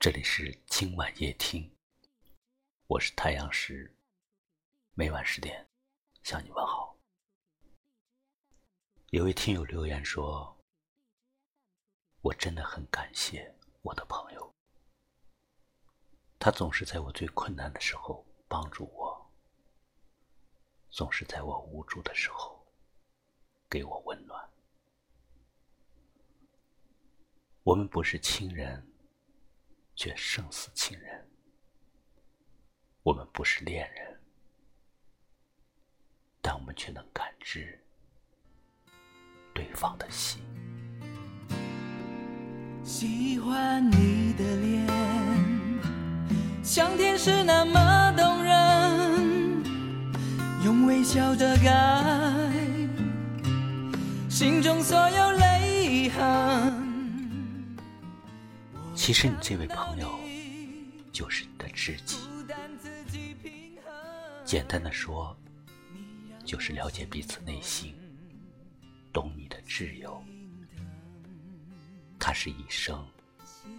这里是今晚夜听，我是太阳石，每晚十点向你问好。有位听友留言说：“我真的很感谢我的朋友，他总是在我最困难的时候帮助我，总是在我无助的时候给我温暖。我们不是亲人。”却胜似亲人。我们不是恋人，但我们却能感知对方的心。喜欢你的脸，像天使那么动人，用微笑遮盖心中所有泪痕。其实你这位朋友就是你的知己，简单的说，就是了解彼此内心、懂你的挚友。他是一生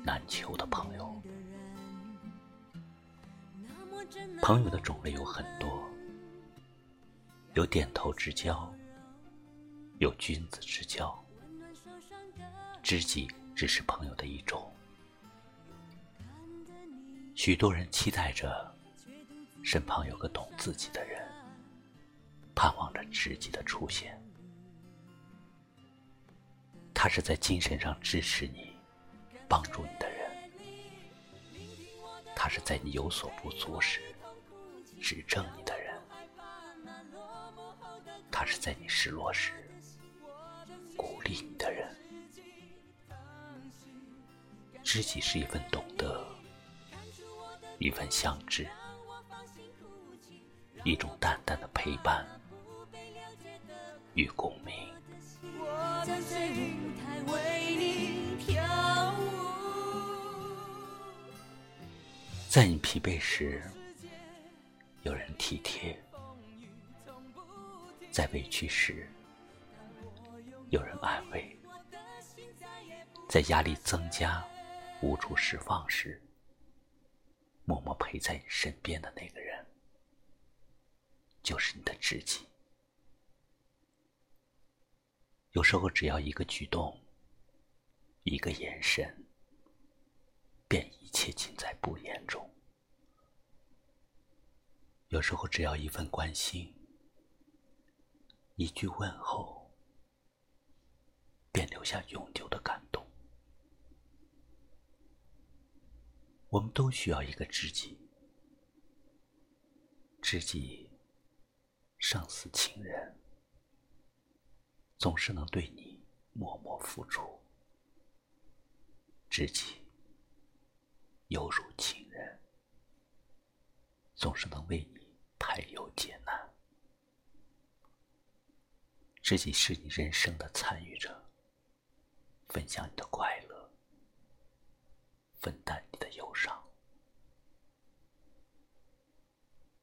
难求的朋友。朋友的种类有很多，有点头之交，有君子之交，知己只是朋友的一种。许多人期待着身旁有个懂自己的人，盼望着知己的出现。他是在精神上支持你、帮助你的人；他是在你有所不足时指正你的人；他是在你失落时鼓励你的人。知己是一份懂得。一份相知，一种淡淡的陪伴与共鸣。在你疲惫时，有人体贴；在委屈时，有人安慰；在压力增加、无处释放时。默默陪在你身边的那个人，就是你的知己。有时候，只要一个举动，一个眼神，便一切尽在不言中；有时候，只要一份关心，一句问候，便留下永久的感动。我们都需要一个知己，知己胜似亲人，总是能对你默默付出；知己犹如亲人，总是能为你排忧解难；知己是你人生的参与者，分享你的快乐，分担你的忧伤。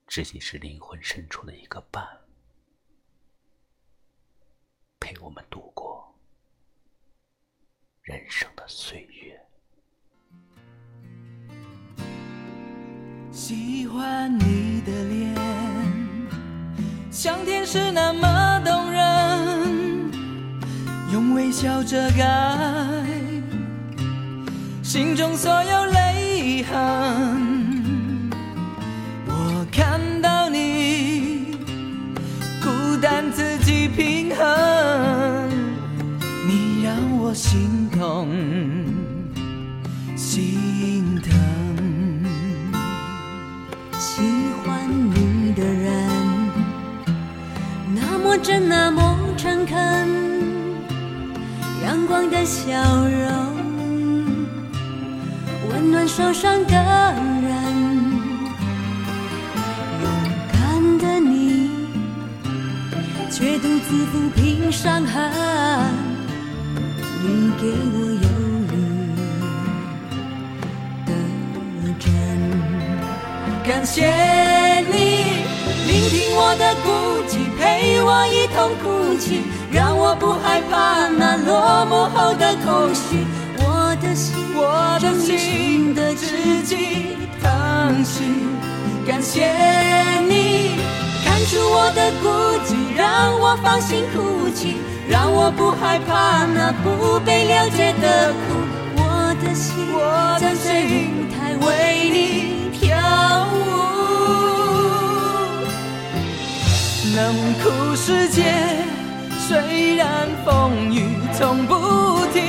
知己是灵魂深处的一个伴，陪我们度过人生的岁月。喜欢你的脸，像天使那么动人，用微笑遮盖心中所有泪痕。我看到你孤单自己平衡，你让我心痛心疼。喜欢你的人，那么真，那么诚恳，阳光的笑容，温暖受伤的人。勇敢的你却独自抚平伤痕，你给我忧虑的真。感谢你聆听我的孤寂，陪我一同哭泣，让我不害怕那落寞后的空虚。我的心，的知己疼惜。感谢你看出我的孤寂，让我放心哭泣，让我不害怕那不被了解的苦。我的心我的心台为你跳舞。冷酷世界虽然风雨从不停，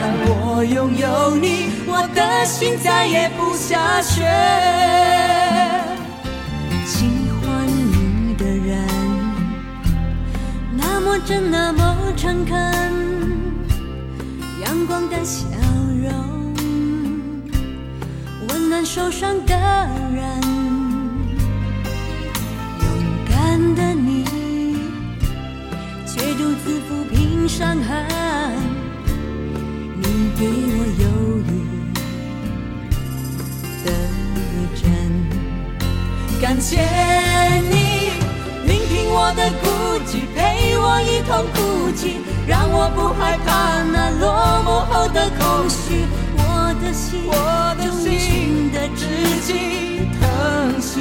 当我拥有你，我的心再也不下雪。喜欢你的人，那么真，那么诚恳，阳光的笑容，温暖受伤的人。给我忧郁的真。感谢你聆听我的孤寂，陪我一同哭泣，让我不害怕那落寞后的空虚。我的心，我的心的知己疼惜。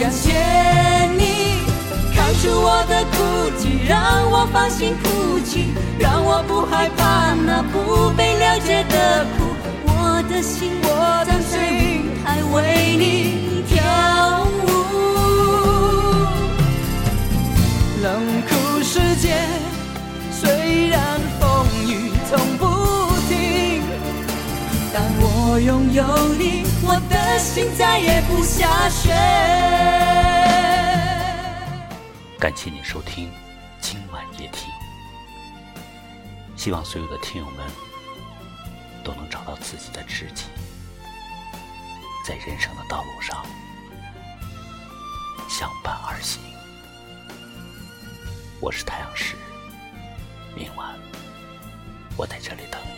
感谢你看出我的孤寂，让我放心哭泣，的心，我的心还为你跳舞。冷酷世界虽然风雨从不停，但我拥有你，我的心再也不下雪。感谢你收听今晚夜听，希望所有的听友们都能找到自己的知己，在人生的道路上相伴而行。我是太阳石，明晚我在这里等。